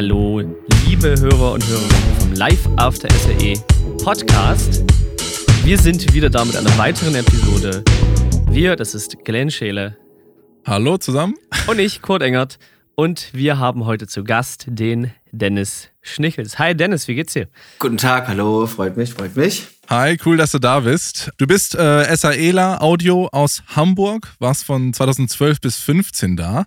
Hallo, liebe Hörer und Hörerinnen vom Live After SAE Podcast. Wir sind wieder da mit einer weiteren Episode. Wir, das ist Glenn Scheele. Hallo zusammen. Und ich, Kurt Engert. Und wir haben heute zu Gast den Dennis Schnichels. Hi Dennis, wie geht's dir? Guten Tag, hallo, freut mich, freut mich. Hi, cool, dass du da bist. Du bist äh, SAEler Audio aus Hamburg, warst von 2012 bis 2015 da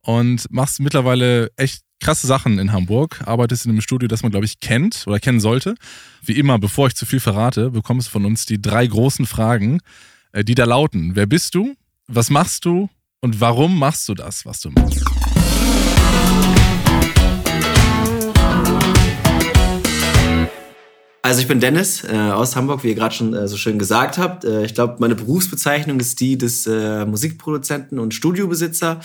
und machst mittlerweile echt krasse Sachen in Hamburg, arbeitest in einem Studio, das man, glaube ich, kennt oder kennen sollte. Wie immer, bevor ich zu viel verrate, bekommst du von uns die drei großen Fragen, äh, die da lauten. Wer bist du? Was machst du? Und warum machst du das, was du machst? Also ich bin Dennis äh, aus Hamburg, wie ihr gerade schon äh, so schön gesagt habt. Äh, ich glaube, meine Berufsbezeichnung ist die des äh, Musikproduzenten und Studiobesitzer.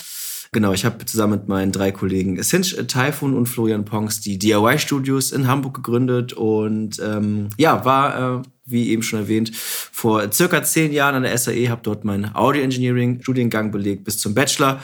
Genau, ich habe zusammen mit meinen drei Kollegen Cinch, Typhoon und Florian Pongs die DIY-Studios in Hamburg gegründet und ähm, ja, war, äh, wie eben schon erwähnt, vor circa zehn Jahren an der SAE, habe dort meinen Audio-Engineering-Studiengang belegt bis zum Bachelor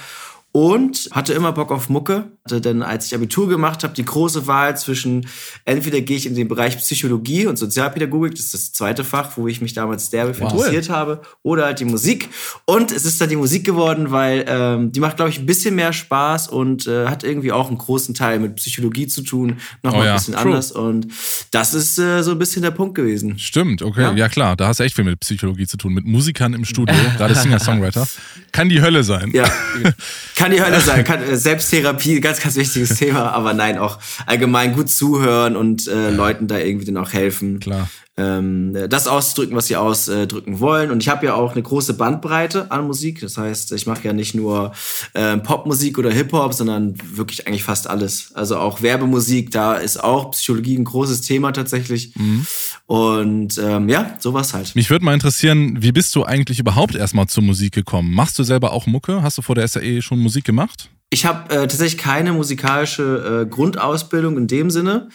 und hatte immer Bock auf Mucke. Denn als ich Abitur gemacht habe, die große Wahl zwischen entweder gehe ich in den Bereich Psychologie und Sozialpädagogik, das ist das zweite Fach, wo ich mich damals derbe wow. interessiert habe, oder halt die Musik. Und es ist dann die Musik geworden, weil ähm, die macht, glaube ich, ein bisschen mehr Spaß und äh, hat irgendwie auch einen großen Teil mit Psychologie zu tun, nochmal oh, ja. ein bisschen True. anders. Und das ist äh, so ein bisschen der Punkt gewesen. Stimmt, okay. Ja? ja? klar, da hast du echt viel mit Psychologie zu tun, mit Musikern im Studio, gerade Singer-Songwriter. Kann die Hölle sein. Ja. kann die Hölle sein. Kann, äh, Selbsttherapie, ganz, ganz wichtiges Thema, aber nein, auch allgemein gut zuhören und äh, Leuten da irgendwie dann auch helfen. Klar ähm, das auszudrücken, was sie ausdrücken wollen. Und ich habe ja auch eine große Bandbreite an Musik. Das heißt, ich mache ja nicht nur ähm, Popmusik oder Hip-Hop, sondern wirklich eigentlich fast alles. Also auch Werbemusik, da ist auch Psychologie ein großes Thema tatsächlich. Mhm. Und ähm, ja, sowas halt. Mich würde mal interessieren, wie bist du eigentlich überhaupt erstmal zur Musik gekommen? Machst du selber auch Mucke? Hast du vor der SAE schon Musik gemacht? Ich habe äh, tatsächlich keine musikalische äh, Grundausbildung in dem Sinne.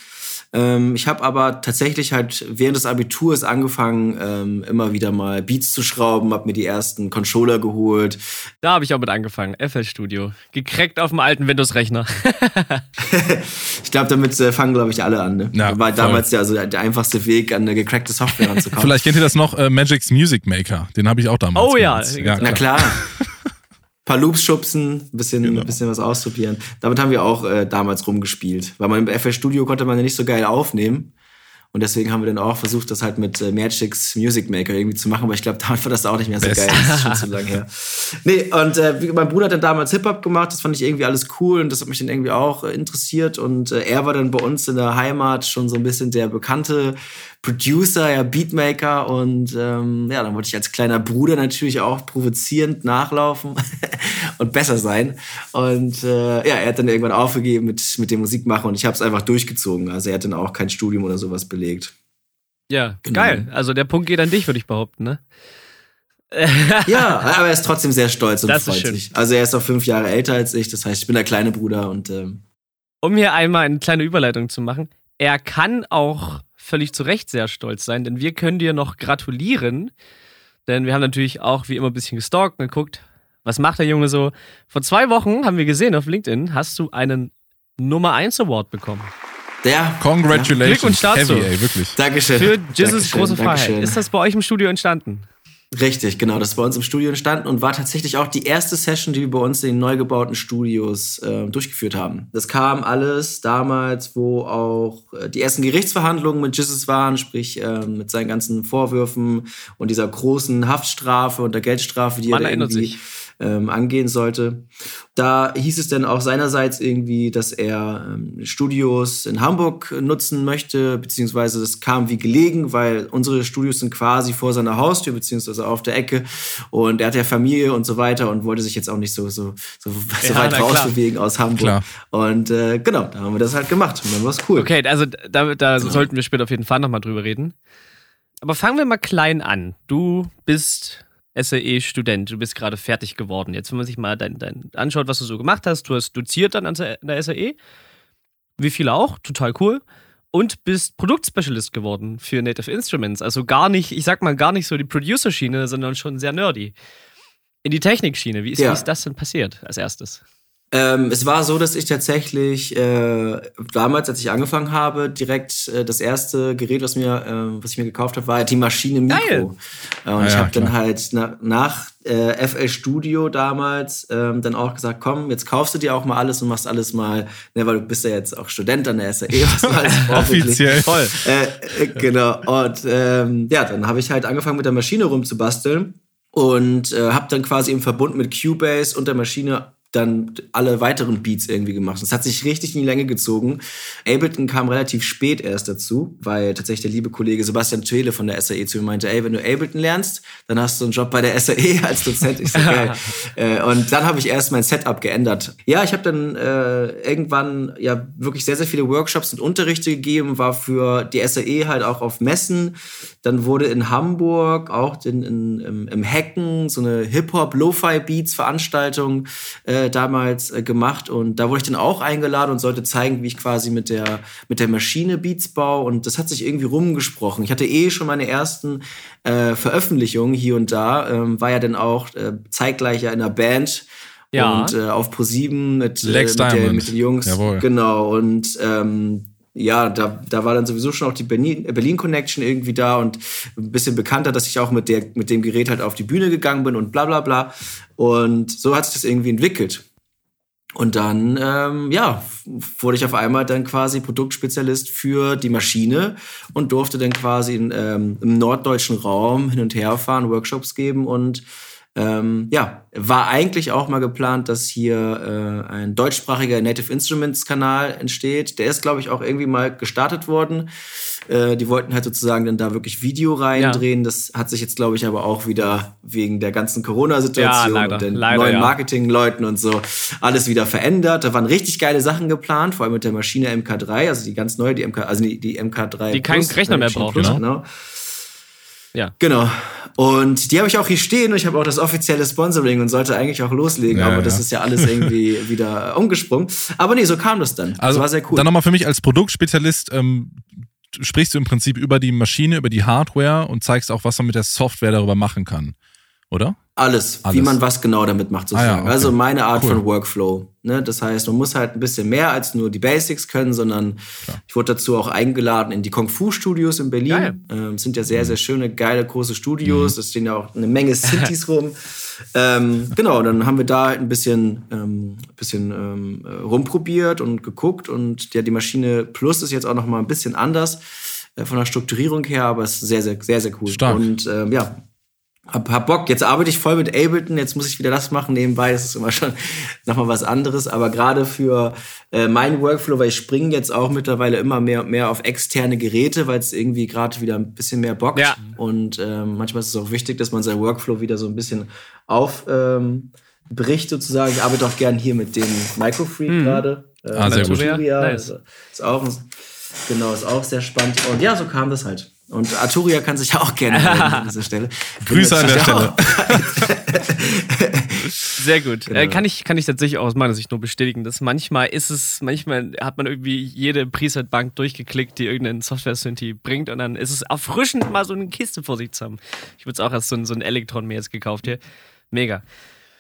Ähm, ich habe aber tatsächlich halt während des Abiturs angefangen, ähm, immer wieder mal Beats zu schrauben, habe mir die ersten Controller geholt. Da habe ich auch mit angefangen, FL Studio. Gekreckt auf dem alten Windows-Rechner. ich glaube, damit äh, fangen, glaube ich, alle an. Ne? Ja, War damals ja also der einfachste Weg, an eine gecrackte Software ranzukommen. Vielleicht kennt ihr das noch, äh, Magic's Music Maker. Den habe ich auch damals. Oh ja, ja na klar. paar Loops schubsen, ein bisschen, genau. bisschen was ausprobieren. Damit haben wir auch äh, damals rumgespielt. Weil man im FL Studio konnte man ja nicht so geil aufnehmen. Und deswegen haben wir dann auch versucht, das halt mit äh, Magic's Music Maker irgendwie zu machen, aber ich glaube, damit war das auch nicht mehr so Best. geil. Das ist schon zu lange her. Nee, und äh, mein Bruder hat dann damals Hip-Hop gemacht, das fand ich irgendwie alles cool und das hat mich dann irgendwie auch äh, interessiert. Und äh, er war dann bei uns in der Heimat schon so ein bisschen der bekannte Producer, ja, Beatmaker und ähm, ja, dann wollte ich als kleiner Bruder natürlich auch provozierend nachlaufen und besser sein. Und äh, ja, er hat dann irgendwann aufgegeben mit, mit dem Musikmachen und ich habe es einfach durchgezogen. Also er hat dann auch kein Studium oder sowas belegt. Ja, genau. geil. Also der Punkt geht an dich, würde ich behaupten, ne? ja, aber er ist trotzdem sehr stolz und das freut sich. Also er ist auch fünf Jahre älter als ich, das heißt, ich bin der kleine Bruder und ähm, um hier einmal eine kleine Überleitung zu machen, er kann auch völlig zu Recht sehr stolz sein, denn wir können dir noch gratulieren. Denn wir haben natürlich auch wie immer ein bisschen gestalkt und geguckt, was macht der Junge so. Vor zwei Wochen haben wir gesehen auf LinkedIn, hast du einen Nummer 1 Award bekommen. Ja. Congratulations. Glückwunsch dazu. Heavy, ey, wirklich. Dankeschön. Für Jesus große Freiheit. Ist das bei euch im Studio entstanden? Richtig, genau. Das ist bei uns im Studio entstanden und war tatsächlich auch die erste Session, die wir bei uns in den neu gebauten Studios äh, durchgeführt haben. Das kam alles damals, wo auch äh, die ersten Gerichtsverhandlungen mit Jesus waren, sprich äh, mit seinen ganzen Vorwürfen und dieser großen Haftstrafe und der Geldstrafe, die Man er irgendwie sich ähm, angehen sollte. Da hieß es dann auch seinerseits irgendwie, dass er ähm, Studios in Hamburg nutzen möchte, beziehungsweise das kam wie gelegen, weil unsere Studios sind quasi vor seiner Haustür, beziehungsweise auf der Ecke. Und er hat ja Familie und so weiter und wollte sich jetzt auch nicht so, so, so, so ja, weit rausbewegen aus Hamburg. Klar. Und äh, genau, da haben wir das halt gemacht. Und dann war es cool. Okay, also da, da genau. sollten wir später auf jeden Fall nochmal drüber reden. Aber fangen wir mal klein an. Du bist SAE-Student, du bist gerade fertig geworden. Jetzt, wenn man sich mal dein, dein anschaut, was du so gemacht hast, du hast doziert dann an der SAE, wie viele auch, total cool. Und bist Produktspecialist geworden für Native Instruments. Also gar nicht, ich sag mal, gar nicht so die Producer-Schiene, sondern schon sehr nerdy. In die Technikschiene. Wie ist, ja. wie ist das denn passiert als erstes? Ähm, es war so, dass ich tatsächlich äh, damals, als ich angefangen habe, direkt äh, das erste Gerät, was mir, äh, was ich mir gekauft habe, war die Maschine Mikro. Geil. Äh, und ah, ich habe dann halt na, nach äh, FL Studio damals ähm, dann auch gesagt, komm, jetzt kaufst du dir auch mal alles und machst alles mal, ne, weil du bist ja jetzt auch Student an der SAE. Offiziell. Voll. Äh, äh, genau. Und ähm, ja, dann habe ich halt angefangen mit der Maschine rumzubasteln und äh, habe dann quasi im Verbund mit Cubase und der Maschine dann alle weiteren Beats irgendwie gemacht. Das hat sich richtig in die Länge gezogen. Ableton kam relativ spät erst dazu, weil tatsächlich der liebe Kollege Sebastian Töhle von der SAE zu mir meinte, ey, wenn du Ableton lernst, dann hast du einen Job bei der SAE als Dozent. Ich so, geil. äh, und dann habe ich erst mein Setup geändert. Ja, ich habe dann äh, irgendwann ja wirklich sehr, sehr viele Workshops und Unterrichte gegeben, war für die SAE halt auch auf Messen. Dann wurde in Hamburg auch in, in, im, im Hacken so eine Hip-Hop-Lo-Fi-Beats-Veranstaltung äh, äh, damals äh, gemacht und da wurde ich dann auch eingeladen und sollte zeigen, wie ich quasi mit der, mit der Maschine Beats baue und das hat sich irgendwie rumgesprochen. Ich hatte eh schon meine ersten äh, Veröffentlichungen hier und da, ähm, war ja dann auch äh, zeitgleich ja in einer Band ja. und äh, auf Pro7 mit, äh, mit, der, mit, den Jungs. Jawohl. Genau und ähm, ja, da, da war dann sowieso schon auch die Berlin, Connection irgendwie da und ein bisschen bekannter, dass ich auch mit, der, mit dem Gerät halt auf die Bühne gegangen bin und bla bla bla. Und so hat sich das irgendwie entwickelt. Und dann, ähm, ja, wurde ich auf einmal dann quasi Produktspezialist für die Maschine und durfte dann quasi in, ähm, im norddeutschen Raum hin und her fahren, Workshops geben und ähm, ja, war eigentlich auch mal geplant, dass hier äh, ein deutschsprachiger Native Instruments Kanal entsteht. Der ist, glaube ich, auch irgendwie mal gestartet worden. Äh, die wollten halt sozusagen dann da wirklich Video reindrehen. Ja. Das hat sich jetzt, glaube ich, aber auch wieder wegen der ganzen Corona-Situation ja, und den leider, neuen ja. Marketingleuten und so alles wieder verändert. Da waren richtig geile Sachen geplant, vor allem mit der Maschine MK3, also die ganz neue, die MK, also die, die MK3. Die keinen Rechner mehr braucht, genau. genau. Ja. Genau. Und die habe ich auch hier stehen und ich habe auch das offizielle Sponsoring und sollte eigentlich auch loslegen, ja, aber ja. das ist ja alles irgendwie wieder umgesprungen. Aber nee, so kam das dann. Also das war sehr cool. Dann nochmal für mich als Produktspezialist, ähm, sprichst du im Prinzip über die Maschine, über die Hardware und zeigst auch, was man mit der Software darüber machen kann, oder? Alles, Alles, wie man was genau damit macht, sozusagen. Ah, ja, okay. Also meine Art cool. von Workflow. Ne? Das heißt, man muss halt ein bisschen mehr als nur die Basics können, sondern Klar. ich wurde dazu auch eingeladen in die Kung Fu Studios in Berlin. Ähm, sind ja sehr, mhm. sehr schöne, geile, große Studios. Mhm. Da stehen ja auch eine Menge Cities rum. Ähm, genau, dann haben wir da halt ein bisschen, ähm, bisschen ähm, rumprobiert und geguckt. Und ja, die Maschine Plus ist jetzt auch noch mal ein bisschen anders äh, von der Strukturierung her, aber es ist sehr, sehr, sehr, sehr cool. Stark. Und ähm, ja, hab, hab Bock, jetzt arbeite ich voll mit Ableton, jetzt muss ich wieder das machen nebenbei, das ist immer schon nochmal was anderes, aber gerade für äh, meinen Workflow, weil ich springe jetzt auch mittlerweile immer mehr und mehr auf externe Geräte, weil es irgendwie gerade wieder ein bisschen mehr bockt ja. und äh, manchmal ist es auch wichtig, dass man sein Workflow wieder so ein bisschen aufbricht ähm, sozusagen. Ich arbeite auch gern hier mit dem Microfreak mhm. gerade. Äh, ah, sehr gut. Nice. ist auch, genau, ist auch sehr spannend und ja, so kam das halt. Und Arturia kann sich auch gerne an dieser Stelle. Grüße an der Stelle. Sehr gut. Genau. Äh, kann, ich, kann ich tatsächlich aus meiner Sicht nur bestätigen, dass manchmal ist es, manchmal hat man irgendwie jede Preset-Bank durchgeklickt, die irgendeinen Software-Synthi bringt und dann ist es erfrischend, mal so eine Kiste vor sich zu haben. Ich würde es auch als so ein, so ein Elektron mir jetzt gekauft hier. Mega.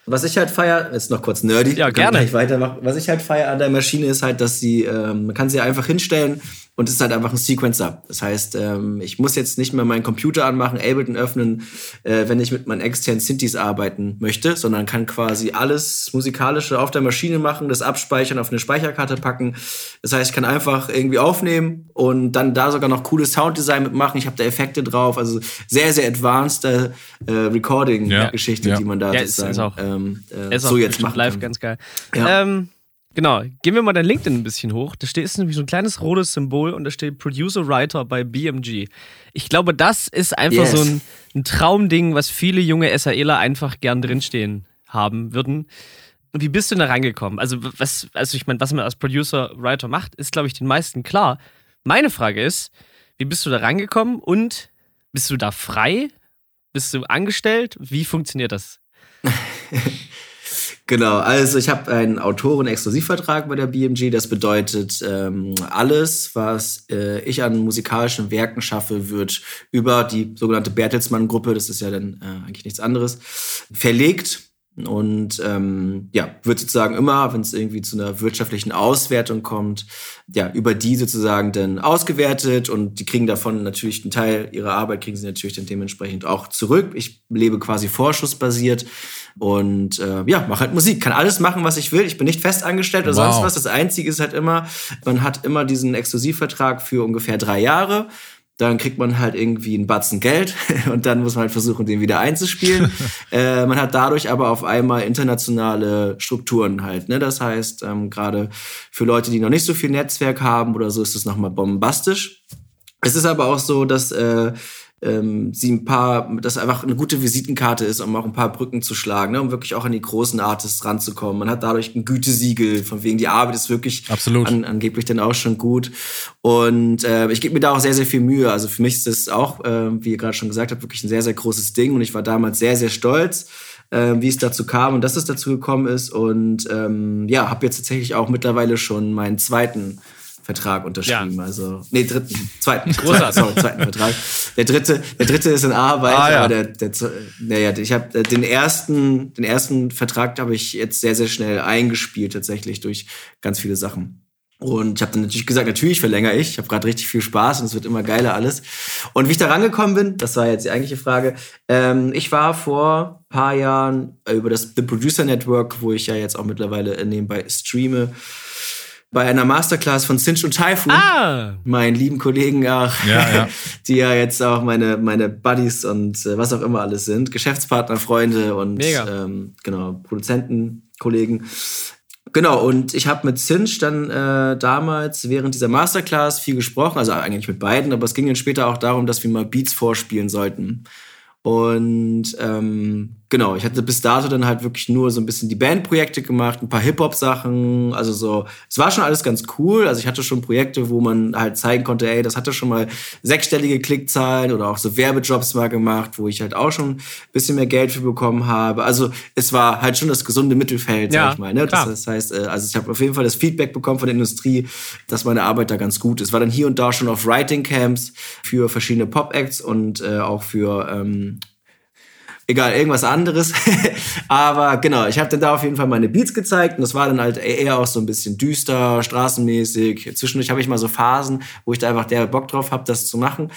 Was ich halt feier, ist noch kurz nerdy. Ja, gerne. Ich weitermachen. Was ich halt feier an der Maschine ist halt, dass sie, ähm, man kann sie einfach hinstellen und es ist halt einfach ein Sequencer. Das heißt, ähm, ich muss jetzt nicht mehr meinen Computer anmachen, Ableton öffnen, äh, wenn ich mit meinen externen Synthes arbeiten möchte, sondern kann quasi alles Musikalische auf der Maschine machen, das abspeichern, auf eine Speicherkarte packen. Das heißt, ich kann einfach irgendwie aufnehmen und dann da sogar noch cooles Sounddesign mitmachen. Ich habe da Effekte drauf, also sehr, sehr advanced äh, Recording-Geschichte, ja, ja. die man da ja, sozusagen ist, ist auch, ähm, äh, ist so jetzt macht. Live ganz geil. Ja. Ähm, Genau, gehen wir mal dein LinkedIn ein bisschen hoch. Da steht ist nämlich so ein kleines rotes Symbol und da steht Producer Writer bei BMG. Ich glaube, das ist einfach yes. so ein, ein, Traumding, was viele junge SAEler einfach gern drinstehen haben würden. Wie bist du da reingekommen? Also, was, also ich meine, was man als Producer Writer macht, ist, glaube ich, den meisten klar. Meine Frage ist, wie bist du da reingekommen und bist du da frei? Bist du angestellt? Wie funktioniert das? Genau, also ich habe einen Autoren-Exklusivvertrag bei der BMG. Das bedeutet, ähm, alles, was äh, ich an musikalischen Werken schaffe, wird über die sogenannte Bertelsmann-Gruppe, das ist ja dann äh, eigentlich nichts anderes, verlegt und ähm, ja, wird sozusagen immer, wenn es irgendwie zu einer wirtschaftlichen Auswertung kommt, ja, über die sozusagen dann ausgewertet und die kriegen davon natürlich einen Teil ihrer Arbeit, kriegen sie natürlich dann dementsprechend auch zurück. Ich lebe quasi vorschussbasiert und äh, ja, mache halt Musik, kann alles machen, was ich will. Ich bin nicht fest angestellt oder wow. sonst was. Das Einzige ist halt immer, man hat immer diesen Exklusivvertrag für ungefähr drei Jahre dann kriegt man halt irgendwie einen Batzen Geld und dann muss man halt versuchen, den wieder einzuspielen. äh, man hat dadurch aber auf einmal internationale Strukturen halt. Ne? Das heißt, ähm, gerade für Leute, die noch nicht so viel Netzwerk haben oder so, ist es nochmal bombastisch. Es ist aber auch so, dass äh, ähm, sie ein paar, das einfach eine gute Visitenkarte ist, um auch ein paar Brücken zu schlagen, ne, um wirklich auch an die großen Artists ranzukommen. Man hat dadurch ein Gütesiegel, von wegen die Arbeit ist wirklich Absolut. An, angeblich dann auch schon gut. Und äh, ich gebe mir da auch sehr, sehr viel Mühe. Also für mich ist das auch, äh, wie ihr gerade schon gesagt habt, wirklich ein sehr, sehr großes Ding. Und ich war damals sehr, sehr stolz. Äh, wie es dazu kam und dass es dazu gekommen ist. Und ähm, ja, habe jetzt tatsächlich auch mittlerweile schon meinen zweiten Vertrag unterschrieben. Ja. Also, nee, dritten, zweiten. Großartig. Sorry, zweiten Vertrag. Der dritte, der dritte ist in Arbeit, ah, ja. aber der, der, naja, ich habe äh, den ersten, den ersten Vertrag habe ich jetzt sehr, sehr schnell eingespielt, tatsächlich durch ganz viele Sachen. Und ich habe dann natürlich gesagt, natürlich verlängere ich. Ich habe gerade richtig viel Spaß und es wird immer geiler alles. Und wie ich da rangekommen bin, das war jetzt die eigentliche Frage. Ähm, ich war vor paar Jahren über das The Producer Network, wo ich ja jetzt auch mittlerweile nebenbei streame, bei einer Masterclass von Cinch und Typhoon, ah. meinen lieben Kollegen auch, ja, ja. die ja jetzt auch meine, meine Buddies und äh, was auch immer alles sind, Geschäftspartner, Freunde und ähm, genau, Produzenten, Kollegen. Genau, und ich habe mit Cinch dann äh, damals während dieser Masterclass viel gesprochen, also eigentlich mit beiden, aber es ging dann später auch darum, dass wir mal Beats vorspielen sollten. Und ähm, genau, ich hatte bis dato dann halt wirklich nur so ein bisschen die Bandprojekte gemacht, ein paar Hip-Hop-Sachen. Also so, es war schon alles ganz cool. Also ich hatte schon Projekte, wo man halt zeigen konnte, ey, das hatte schon mal sechsstellige Klickzahlen oder auch so Werbejobs mal gemacht, wo ich halt auch schon ein bisschen mehr Geld für bekommen habe. Also es war halt schon das gesunde Mittelfeld, ja, sag ich mal. Ne? Das, das, heißt, äh, also ich habe auf jeden Fall das Feedback bekommen von der Industrie, dass meine Arbeit da ganz gut ist. War dann hier und da schon auf Writing Camps für verschiedene Pop-Acts und äh, auch für ähm, egal, irgendwas anderes. Aber genau, ich habe dann da auf jeden Fall meine Beats gezeigt und das war dann halt eher auch so ein bisschen düster, straßenmäßig. Zwischendurch habe ich mal so Phasen, wo ich da einfach der Bock drauf habe, das zu machen.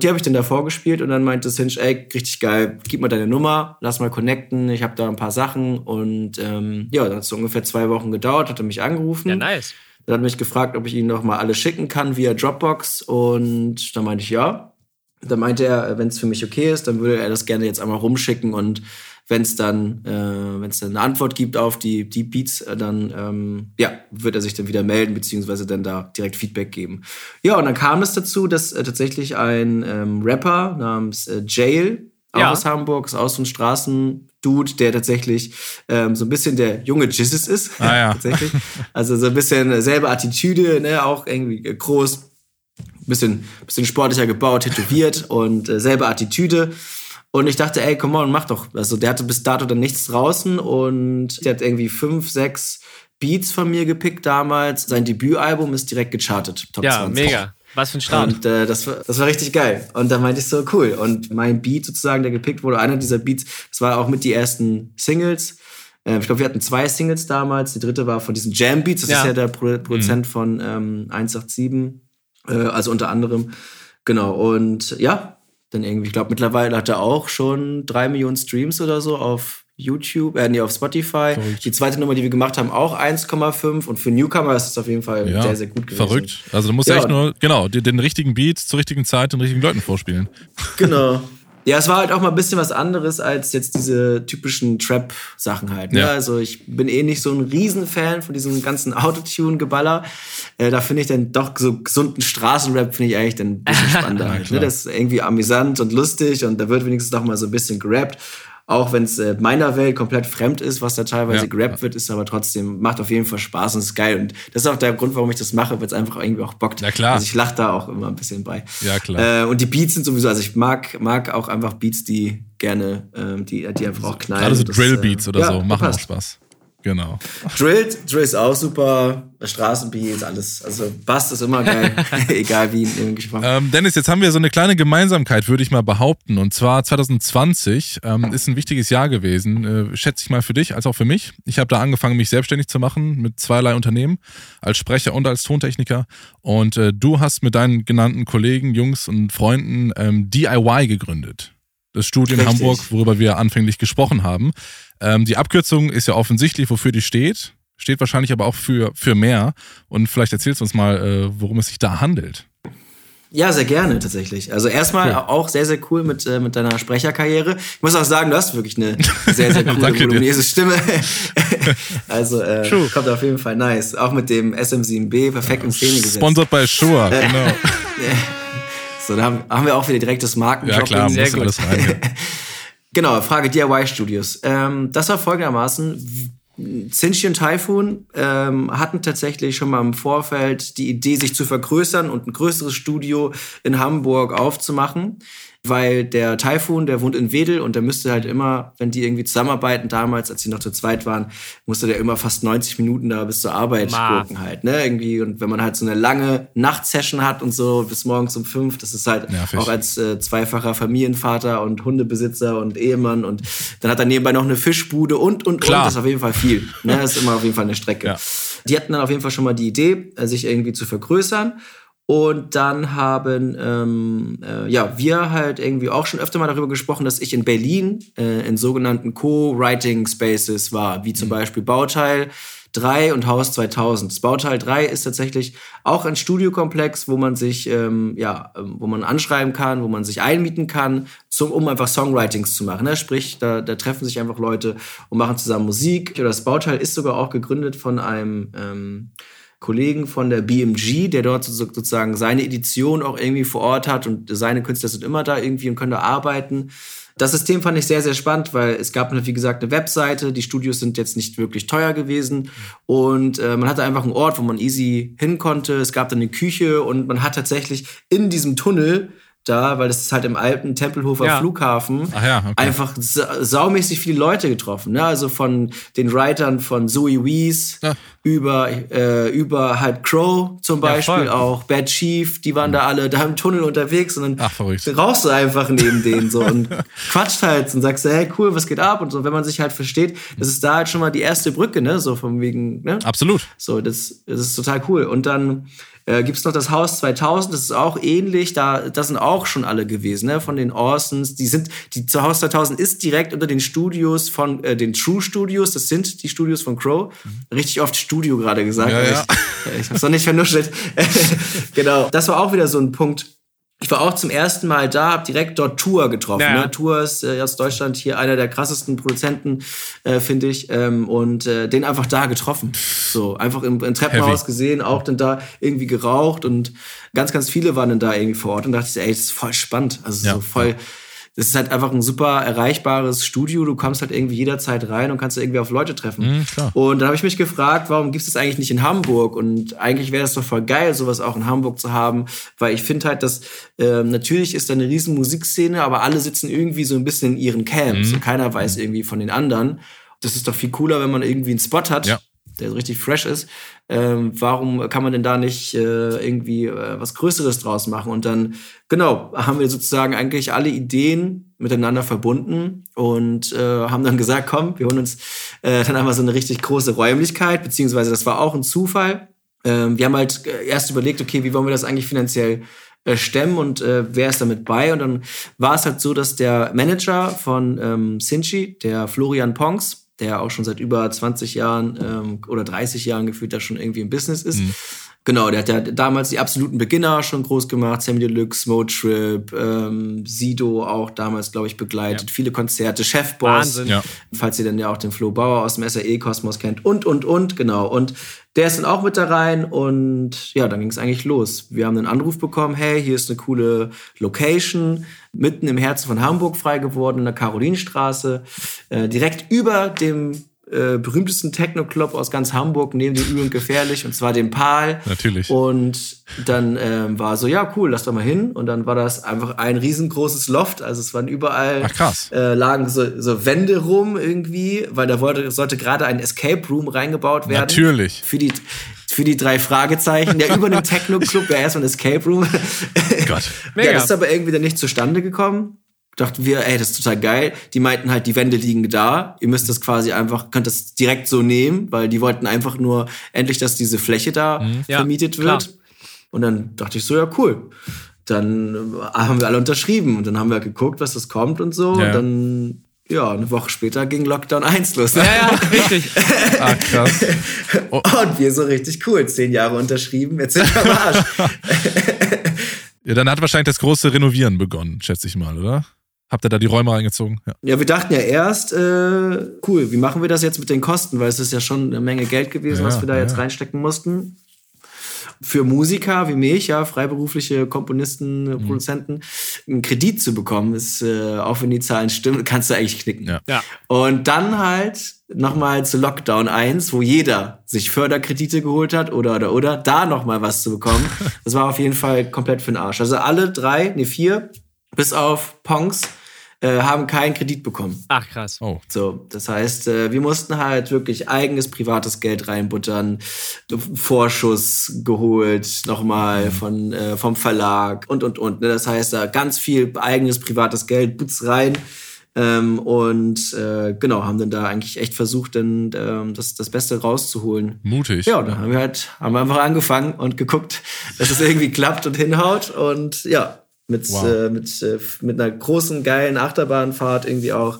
Die habe ich dann da vorgespielt und dann meinte Cinch, ey, richtig geil, gib mal deine Nummer, lass mal connecten, ich habe da ein paar Sachen und ähm, ja, dann hat es so ungefähr zwei Wochen gedauert, hat er mich angerufen. Ja, nice. Dann hat mich gefragt, ob ich ihn noch mal alle schicken kann via Dropbox und dann meinte ich ja. Da meinte er, wenn es für mich okay ist, dann würde er das gerne jetzt einmal rumschicken und wenn es dann, äh, wenn es dann eine Antwort gibt auf die, die Beats, äh, dann ähm, ja, wird er sich dann wieder melden, beziehungsweise dann da direkt Feedback geben. Ja, und dann kam es dazu, dass äh, tatsächlich ein ähm, Rapper namens äh, Jail, auch ja. aus Hamburg, ist auch so ein Straßendude, der tatsächlich ähm, so ein bisschen der junge Jesus ist. Ah, ja. tatsächlich. Also so ein bisschen selbe Attitüde, ne, auch irgendwie groß, bisschen, bisschen sportlicher gebaut, tätowiert und äh, selbe Attitüde. Und ich dachte, ey, come on, mach doch. Also der hatte bis dato dann nichts draußen und der hat irgendwie fünf, sechs Beats von mir gepickt damals. Sein Debütalbum ist direkt gechartet. Top ja, 20. mega. Was für ein Start. Und äh, das, war, das war richtig geil. Und da meinte ich so, cool. Und mein Beat sozusagen, der gepickt wurde, einer dieser Beats, das war auch mit die ersten Singles. Ähm, ich glaube, wir hatten zwei Singles damals. Die dritte war von diesen Jam Beats. Das ja. ist ja der Pro Produzent mhm. von ähm, 187. Äh, also unter anderem. Genau. Und ja, dann irgendwie, ich glaube, mittlerweile hat er auch schon drei Millionen Streams oder so auf YouTube, äh, nee, auf Spotify. Verrückt. Die zweite Nummer, die wir gemacht haben, auch 1,5. Und für Newcomer ist es auf jeden Fall ja, sehr, sehr gut gewesen. Verrückt. Also du musst ja, echt nur, genau, den, den richtigen Beat zur richtigen Zeit den richtigen Leuten vorspielen. Genau. Ja, es war halt auch mal ein bisschen was anderes als jetzt diese typischen Trap-Sachen halt. Ne? Ja. Also ich bin eh nicht so ein Riesenfan von diesem ganzen Autotune-Geballer. Äh, da finde ich dann doch so gesunden Straßenrap finde ich eigentlich dann ein bisschen spannender. halt, ne? Das ist irgendwie amüsant und lustig und da wird wenigstens doch mal so ein bisschen gerappt auch wenn es äh, meiner Welt komplett fremd ist, was da teilweise ja, gerappt wird, ist aber trotzdem, macht auf jeden Fall Spaß und ist geil. Und das ist auch der Grund, warum ich das mache, weil es einfach irgendwie auch bockt. Ja, klar. Also ich lache da auch immer ein bisschen bei. Ja, klar. Äh, und die Beats sind sowieso, also ich mag, mag auch einfach Beats, die gerne, ähm, die, die einfach auch knallen. Gerade so Drill-Beats äh, oder ja, so, machen auch Spaß. Genau. Drill, Drill ist auch super. Straßenbeats, alles. Also Bass ist immer geil. Egal wie in. Ähm, Dennis, jetzt haben wir so eine kleine Gemeinsamkeit, würde ich mal behaupten. Und zwar 2020 ähm, ist ein wichtiges Jahr gewesen. Äh, schätze ich mal für dich als auch für mich. Ich habe da angefangen, mich selbstständig zu machen mit zweierlei Unternehmen, als Sprecher und als Tontechniker. Und äh, du hast mit deinen genannten Kollegen, Jungs und Freunden ähm, DIY gegründet. Das Studio in Hamburg, worüber wir anfänglich gesprochen haben. Ähm, die Abkürzung ist ja offensichtlich, wofür die steht. Steht wahrscheinlich aber auch für, für mehr. Und vielleicht erzählst du uns mal, äh, worum es sich da handelt. Ja, sehr gerne tatsächlich. Also erstmal cool. auch sehr, sehr cool mit, äh, mit deiner Sprecherkarriere. Ich muss auch sagen, du hast wirklich eine sehr, sehr coole, voluminöse Stimme. also äh, kommt auf jeden Fall nice. Auch mit dem SM7B perfekt in Szene gesetzt. Sponsored by Shure, genau. So, da haben, haben, wir auch wieder direkt das Marken. Ja klar, sehr gut. alles rein. genau, Frage DIY Studios. Ähm, das war folgendermaßen Cinchi und Typhoon ähm, hatten tatsächlich schon mal im Vorfeld die Idee, sich zu vergrößern und ein größeres Studio in Hamburg aufzumachen weil der Typhoon, der wohnt in Wedel und der müsste halt immer, wenn die irgendwie zusammenarbeiten, damals, als sie noch zu zweit waren, musste der immer fast 90 Minuten da bis zur Arbeit gucken halt, ne, irgendwie. Und wenn man halt so eine lange Nachtsession hat und so bis morgens um fünf, das ist halt Nervig. auch als äh, zweifacher Familienvater und Hundebesitzer und Ehemann und dann hat er nebenbei noch eine Fischbude und, und, Klar. und, das ist auf jeden Fall viel, ne, das ist immer auf jeden Fall eine Strecke. Ja. Die hatten dann auf jeden Fall schon mal die Idee, äh, sich irgendwie zu vergrößern und dann haben ähm, äh, ja wir halt irgendwie auch schon öfter mal darüber gesprochen, dass ich in Berlin äh, in sogenannten Co-Writing Spaces war, wie zum mhm. Beispiel Bauteil 3 und Haus 2000. Das Bauteil 3 ist tatsächlich auch ein Studiokomplex, wo man sich ähm, ja, ähm, wo man anschreiben kann, wo man sich einmieten kann, zum, um einfach Songwritings zu machen. Ne? Sprich, da, da treffen sich einfach Leute und machen zusammen Musik. Das Bauteil ist sogar auch gegründet von einem ähm, Kollegen von der BMG, der dort sozusagen seine Edition auch irgendwie vor Ort hat und seine Künstler sind immer da irgendwie und können da arbeiten. Das System fand ich sehr, sehr spannend, weil es gab, wie gesagt, eine Webseite. Die Studios sind jetzt nicht wirklich teuer gewesen. Und äh, man hatte einfach einen Ort, wo man easy hin konnte. Es gab dann eine Küche und man hat tatsächlich in diesem Tunnel da, weil das ist halt im alten Tempelhofer ja. Flughafen, ja, okay. einfach sa saumäßig viele Leute getroffen. Ne? Also von den Writern von Zoe Wees ja. über, äh, über halt Crow zum Beispiel auch, Bad Chief, die waren mhm. da alle da im Tunnel unterwegs und dann Ach, rauchst du einfach neben denen so und quatscht halt und sagst, hey cool, was geht ab und so. Wenn man sich halt versteht, das ist da halt schon mal die erste Brücke, ne? So von wegen, ne? Absolut. So, das, das ist total cool. Und dann äh, Gibt es noch das Haus 2000, das ist auch ähnlich, da das sind auch schon alle gewesen, ne? von den Orsons. Die sind, die zu Haus 2000 ist direkt unter den Studios von äh, den True Studios, das sind die Studios von Crow. Mhm. Richtig oft Studio gerade gesagt, ja, ja. ich, ich hab's noch nicht vernuschelt. genau, das war auch wieder so ein Punkt, ich war auch zum ersten Mal da, habe direkt dort Tour getroffen. Ja. Ne? Tour ist äh, aus Deutschland hier einer der krassesten Produzenten, äh, finde ich. Ähm, und äh, den einfach da getroffen. So, einfach im, im Treppenhaus Heavy. gesehen, auch dann da irgendwie geraucht und ganz, ganz viele waren dann da irgendwie vor Ort und dachte ich, ey, das ist voll spannend. Also ja. so voll. Ja das ist halt einfach ein super erreichbares Studio. Du kommst halt irgendwie jederzeit rein und kannst irgendwie auf Leute treffen. Mhm, und dann habe ich mich gefragt, warum gibt es das eigentlich nicht in Hamburg? Und eigentlich wäre es doch voll geil, sowas auch in Hamburg zu haben, weil ich finde halt, dass äh, natürlich ist da eine riesen Musikszene, aber alle sitzen irgendwie so ein bisschen in ihren Camps mhm. und keiner weiß irgendwie von den anderen. Das ist doch viel cooler, wenn man irgendwie einen Spot hat, ja der so richtig fresh ist, ähm, warum kann man denn da nicht äh, irgendwie äh, was Größeres draus machen? Und dann, genau, haben wir sozusagen eigentlich alle Ideen miteinander verbunden und äh, haben dann gesagt, komm, wir holen uns äh, dann einmal so eine richtig große Räumlichkeit, beziehungsweise das war auch ein Zufall. Ähm, wir haben halt äh, erst überlegt, okay, wie wollen wir das eigentlich finanziell äh, stemmen und äh, wer ist damit bei? Und dann war es halt so, dass der Manager von ähm, Sinchi, der Florian Pongs, der auch schon seit über 20 Jahren ähm, oder 30 Jahren gefühlt da schon irgendwie im Business ist. Mhm. Genau, der hat ja damals die absoluten Beginner schon groß gemacht, Sammy Deluxe, Motrip, ähm, Sido auch damals, glaube ich, begleitet, ja. viele Konzerte, Chefboss, Wahnsinn. Ja. falls ihr dann ja auch den Flo Bauer aus dem SAE-Kosmos kennt und, und, und, genau. Und der ist dann auch mit da rein und ja, dann ging es eigentlich los. Wir haben einen Anruf bekommen, hey, hier ist eine coole Location, mitten im Herzen von Hamburg frei geworden, in der Karolinstraße, äh, direkt über dem äh, berühmtesten Techno-Club aus ganz Hamburg, neben dem Übel und Gefährlich, und zwar dem Pal. Natürlich. Und dann ähm, war so, ja, cool, lass doch mal hin. Und dann war das einfach ein riesengroßes Loft. Also es waren überall, Ach, krass. Äh, lagen so, so Wände rum irgendwie, weil da wollte, sollte gerade ein Escape Room reingebaut werden. Natürlich. Für die, für die drei Fragezeichen. Ja, über einem Techno-Club wäre erstmal ein Escape Room. Gott. Mega. Ja, das ist aber irgendwie dann nicht zustande gekommen. Dachten wir, ey, das ist total geil. Die meinten halt, die Wände liegen da. Ihr müsst das quasi einfach, könnt das direkt so nehmen, weil die wollten einfach nur endlich, dass diese Fläche da Ja, vermietet klar. wird. Und dann dachte ich so, ja, cool. Dann äh, haben wir alle unterschrieben und dann haben wir geguckt, was das kommt und so. Ja. Und dann, ja, eine Woche später ging Lockdown 1 los. Ja, ja, richtig. Ah, krass. Und wir so richtig cool. Zehn Jahre unterschrieben, jetzt sind wir am Arsch. Ja, dann hat wahrscheinlich das große Renovieren begonnen, schätze ich mal, oder? Habt ihr da die Räume reingezogen? Ja. Ja, wir dachten ja erst, äh, cool, wie machen wir das jetzt mit den Kosten? Weil es ist ja schon eine Menge Geld gewesen, Ja, was wir da ja. jetzt reinstecken mussten. Für Musiker wie mich, ja, freiberufliche Komponisten, Mhm. Produzenten, einen Kredit zu bekommen, ist, äh, auch wenn die Zahlen stimmen, kannst du eigentlich knicken. Ja. Ja. Und dann halt nochmal zu Lockdown 1, wo jeder sich Förderkredite geholt hat oder oder oder, da nochmal was zu bekommen. Das war auf jeden Fall komplett für den Arsch. Also alle drei, nee, vier, bis auf Pongs, äh, haben keinen Kredit bekommen. Ach, krass. Oh. So, das heißt, äh, wir mussten halt wirklich eigenes privates Geld reinbuttern, Vorschuss geholt, nochmal von äh, vom Verlag und und und. Ne? Das heißt, da ganz viel eigenes privates Geld, Butz rein. Ähm, und äh, genau, haben dann da eigentlich echt versucht, dann ähm, das, das Beste rauszuholen. Mutig. Ja, dann haben wir halt, haben wir einfach angefangen und geguckt, dass es irgendwie klappt und hinhaut. Und ja, mit, Wow. äh, mit, äh, mit einer großen, geilen Achterbahnfahrt irgendwie auch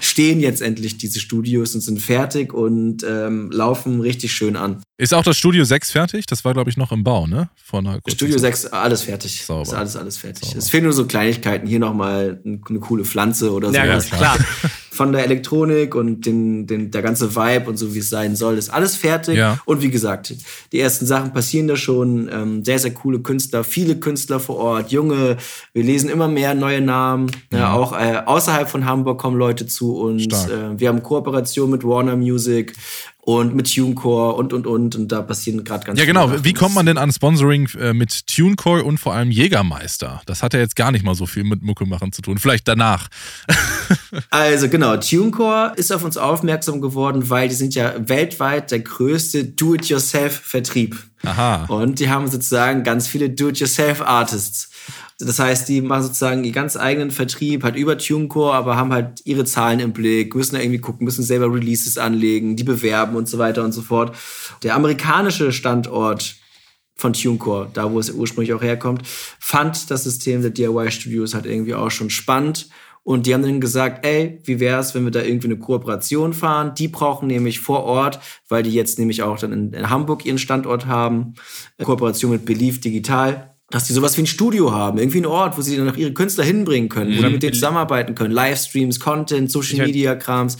stehen jetzt endlich diese Studios und sind fertig und ähm, laufen richtig schön an. Ist auch das Studio 6 fertig? Das war, glaube ich, noch im Bau, ne? Vor einer Studio Zeit. 6, alles fertig. Sauber. Ist alles, alles fertig. Sauber. Es fehlen nur so Kleinigkeiten. Hier nochmal eine coole Pflanze oder so. Ja, Ja, ganz klar. von der Elektronik und den, den, der ganze Vibe und so, wie es sein soll, ist alles fertig. Ja. Und wie gesagt, die ersten Sachen passieren da schon. Ähm, sehr, sehr coole Künstler, viele Künstler vor Ort, junge. Wir lesen immer mehr neue Namen. Ja, auch äh, außerhalb von Hamburg kommen Leute zu uns. Äh, wir haben Kooperation mit Warner Music und mit TuneCore und, und, und. Und da passieren gerade ganz Ja, genau. Wie kommt man denn an Sponsoring äh, mit TuneCore und vor allem Jägermeister? Das hat ja jetzt gar nicht mal so viel mit Mucke machen zu tun. Vielleicht danach. Also genau, TuneCore ist auf uns aufmerksam geworden, weil die sind ja weltweit der größte Do-it-yourself-Vertrieb. Aha. Und die haben sozusagen ganz viele Do-it-yourself-Artists. Das heißt, die machen sozusagen ihren ganz eigenen Vertrieb, halt über TuneCore, aber haben halt ihre Zahlen im Blick, müssen da irgendwie gucken, müssen selber Releases anlegen, die bewerben und so weiter und so fort. Der amerikanische Standort von TuneCore, da wo es ursprünglich auch herkommt, fand das System der DIY-Studios halt irgendwie auch schon spannend. Und die haben dann gesagt, ey, wie wär's, wenn wir da irgendwie eine Kooperation fahren? Die brauchen nämlich vor Ort, weil die jetzt nämlich auch dann in, in Hamburg ihren Standort haben, eine Kooperation mit Belief Digital, dass die sowas wie ein Studio haben, irgendwie einen Ort, wo sie dann auch ihre Künstler hinbringen können, wo die mit denen zusammenarbeiten können, Livestreams, Content, Social. Media Krams.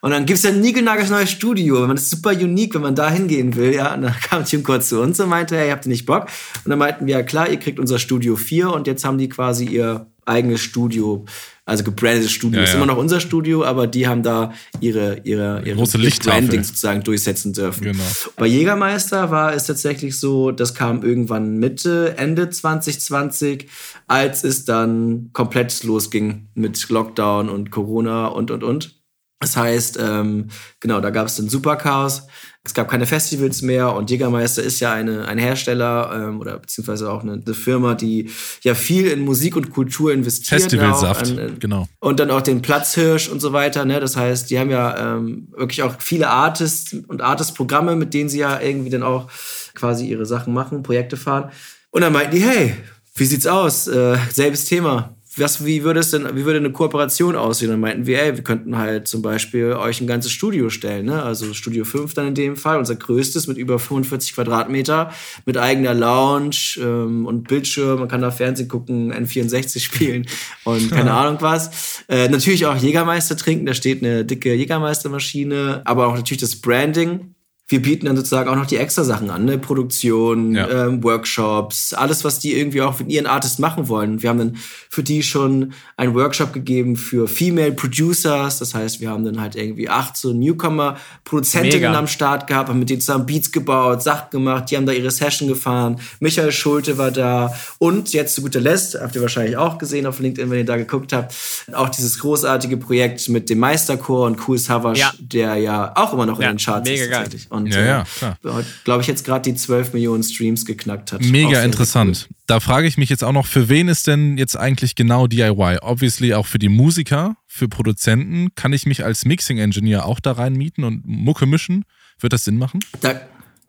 Und dann gibt's ja ein niegelnagels neues Studio. Man ist super unique, wenn man da hingehen will, ja. Und dann kam Tim kurz zu uns und meinte, hey, habt ihr nicht Bock? Und dann meinten wir, ja klar, ihr kriegt unser Studio 4 und jetzt haben die quasi ihr eigenes Studio, also gebrandetes Studio. Ja, ist ja. immer noch unser Studio, aber die haben da ihre, ihre, ihre große. Branding sozusagen durchsetzen dürfen. Genau. Bei Jägermeister war es tatsächlich so, das kam irgendwann Mitte, Ende 2020, als es dann komplett losging mit Lockdown und Corona und, und, und. Das heißt, ähm, genau, da gab es dann Superchaos. Es gab keine Festivals mehr und Jägermeister ist ja eine, ein Hersteller ähm, oder beziehungsweise auch eine, eine Firma, die ja viel in Musik und Kultur investiert. Festivalsaft. an- genau. und dann auch den Platzhirsch und so weiter. Ne? Das heißt, die haben ja ähm, wirklich auch viele Artists und Artist-Programme, mit denen sie ja irgendwie dann auch quasi ihre Sachen machen, Projekte fahren. Und dann meinten die, hey, wie sieht's aus? Äh, selbes Thema. Was, wie würde es denn, wie würde eine Kooperation aussehen? Dann meinten wir, ey, wir könnten halt zum Beispiel euch ein ganzes Studio stellen, ne? Also Studio 5 dann in dem Fall, unser größtes mit über 45 Quadratmeter, mit eigener Lounge ähm, und Bildschirm, man kann da Fernsehen gucken, N64 spielen und keine Ahnung was. Äh, natürlich auch Jägermeister trinken, da steht eine dicke Jägermeistermaschine, aber auch natürlich das Branding wir bieten dann sozusagen auch noch die extra Sachen an, ne? Produktion, Ja. ähm, Workshops, alles, was die irgendwie auch mit ihren Artists machen wollen. Wir haben dann für die schon einen Workshop gegeben für Female Producers. Das heißt, wir haben dann halt irgendwie acht so Newcomer-Produzentinnen am Start gehabt, haben mit denen zusammen Beats gebaut, Sachen gemacht, die haben da ihre Session gefahren. Michael Schulte war da. Und jetzt zu guter Letzt, habt ihr wahrscheinlich auch gesehen auf LinkedIn, wenn ihr da geguckt habt, auch dieses großartige Projekt mit dem Meisterchor und Cool Savage, Ja. der ja auch immer noch Ja, in den Charts mega ist geil. Und Ja, ja, klar. glaube ich, jetzt gerade die 12 Millionen Streams geknackt hat. Mega interessant. Da frage ich mich jetzt auch noch, für wen ist denn jetzt eigentlich genau DIY? Obviously auch für die Musiker, für Produzenten. Kann ich mich als Mixing-Engineer auch da reinmieten und Mucke mischen? Wird das Sinn machen? Da,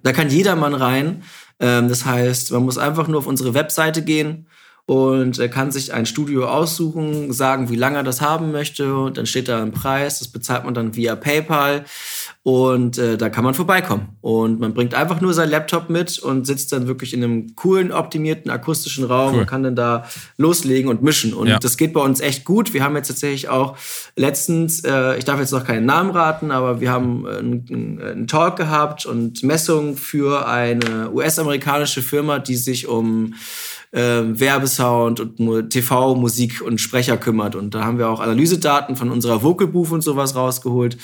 da kann jedermann rein. Ähm, das heißt, man muss einfach nur auf unsere Webseite gehen und er kann sich ein Studio aussuchen, sagen, wie lange er das haben möchte. Und dann steht da ein Preis. Das bezahlt man dann via PayPal. Und äh, da kann man vorbeikommen. Und man bringt einfach nur seinen Laptop mit und sitzt dann wirklich in einem coolen, optimierten akustischen Raum Cool. und kann dann da loslegen und mischen. Und Ja. das geht bei uns echt gut. Wir haben jetzt tatsächlich auch letztens, äh, ich darf jetzt noch keinen Namen raten, aber wir haben äh, einen, einen- einen Talk gehabt und Messungen für eine US-amerikanische Firma, die sich um ähm, Werbesound und TV, Musik und Sprecher kümmert. Und da haben wir auch Analysedaten von unserer Vocal Booth und sowas rausgeholt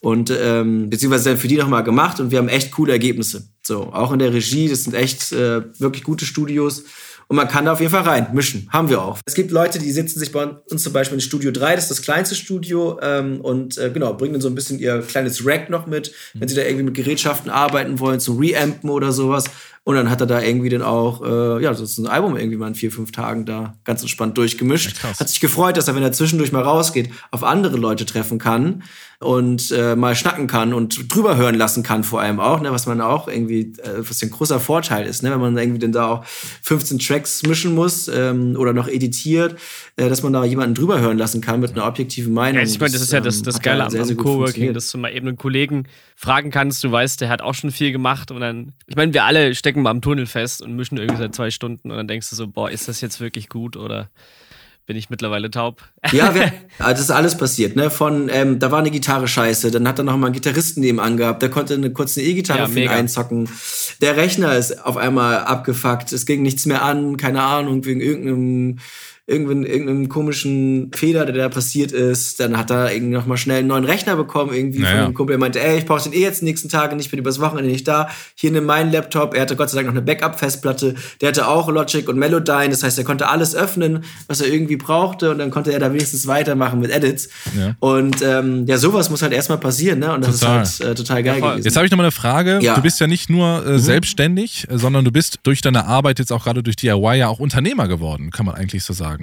und ähm, beziehungsweise dann für die nochmal gemacht und wir haben echt coole Ergebnisse. So, auch in der Regie, das sind echt äh, wirklich gute Studios. Und man kann da auf jeden Fall rein, mischen. Haben wir auch. Es gibt Leute, die sitzen sich bei uns zum Beispiel in Studio 3, das ist das kleinste Studio, ähm, und äh, genau, bringen dann so ein bisschen ihr kleines Rack noch mit, wenn sie da irgendwie mit Gerätschaften arbeiten wollen, zum Reampen oder sowas. Und dann hat er da irgendwie dann auch, äh, ja, das ist ein Album irgendwie mal in vier, fünf Tagen da ganz entspannt durchgemischt. Ja, hat sich gefreut, dass er, wenn er zwischendurch mal rausgeht, auf andere Leute treffen kann und äh, mal schnacken kann und drüber hören lassen kann vor allem auch, ne, was man auch irgendwie, äh, was ein großer Vorteil ist, ne, wenn man irgendwie dann da auch 15 Tracks mischen muss ähm, oder noch editiert, äh, dass man da jemanden drüber hören lassen kann mit einer objektiven Meinung. Ja, ich meine, das ist ja das, ähm, das Geile am, am Coworking, dass du mal eben einen Kollegen fragen kannst, du weißt, der hat auch schon viel gemacht und dann, ich meine, wir alle stecken mal am Tunnel fest und mischen irgendwie seit zwei Stunden und dann denkst du so, boah, ist das jetzt wirklich gut oder bin ich mittlerweile taub? Ja, wir, also das ist alles passiert, ne? Von, ähm, da war eine Gitarre scheiße, dann hat er noch mal einen Gitarristen nebenan gehabt, der konnte eine kurze E-Gitarre Ja, für ihn einzocken. Der Rechner ist auf einmal abgefuckt, es ging nichts mehr an, keine Ahnung, wegen irgendeinem irgendeinem, irgendeinem komischen Fehler, der da passiert ist. Dann hat er irgendwie noch mal schnell einen neuen Rechner bekommen, irgendwie Naja. von einem Kumpel, der meinte, ey, ich brauche den eh jetzt die nächsten Tage nicht, bin übers Wochenende nicht da. Hier nimm meinen Laptop. Er hatte Gott sei Dank noch eine Backup-Festplatte. Der hatte auch Logic und Melodyne. Das heißt, er konnte alles öffnen, was er irgendwie brauchte. Und dann konnte er da wenigstens weitermachen mit Edits. Ja. Und ähm, ja, sowas muss halt erstmal passieren, ne? Und das Total. ist halt äh, total geil gewesen. Jetzt habe ich noch mal eine Frage. Ja. Mhm. Du bist ja nicht nur äh, selbstständig, äh, sondern du bist durch deine Arbeit jetzt auch gerade durch DIY ja auch Unternehmer geworden, kann man eigentlich so sagen.